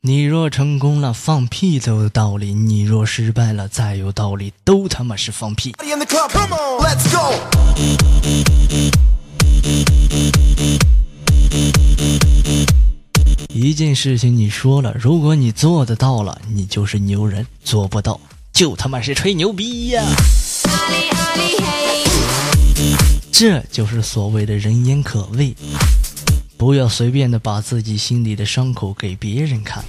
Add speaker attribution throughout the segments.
Speaker 1: 你若成功了，放屁都有道理；你若失败了，再有道理，都他妈是放屁。一件事情你说了，如果你做得到了，你就是牛人；做不到，就他妈是吹牛逼呀！这就是所谓的人言可畏。不要随便的把自己心里的伤口给别人看，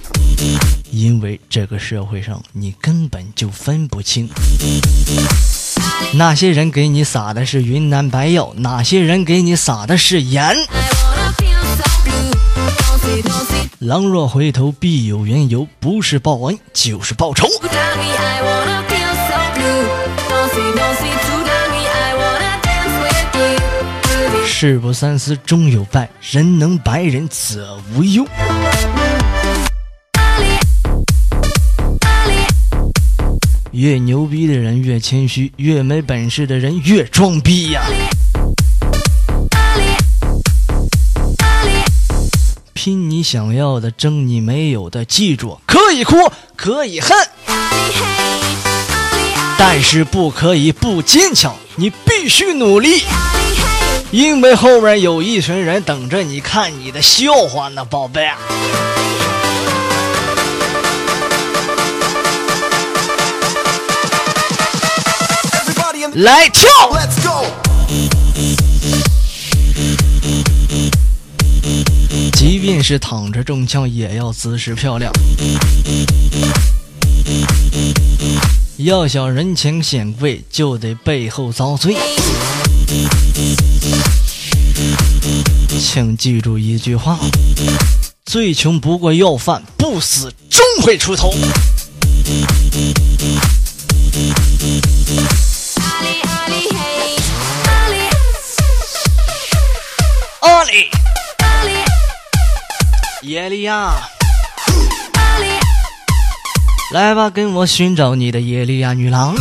Speaker 1: 因为这个社会上你根本就分不清，哪些人给你撒的是云南白药，哪些人给你撒的是盐。狼若回头，必有缘由，不是报恩，就是报仇。事不三思终有败，人能白人则无忧。越牛逼的人越谦虚，越没本事的人越装逼呀！拼你想要的，争你没有的，记住，可以哭，可以恨，但是不可以不坚强，你必须努力。因为后面有一群人等着你看你的笑话呢，宝贝。来跳。即便是躺着中枪，也要姿势漂亮。要想人前显贵，就得背后遭罪。请记住一句话：最穷不过要饭，不死终会出头。阿里，耶利亚，来吧，跟我寻找你的耶利亚女郎。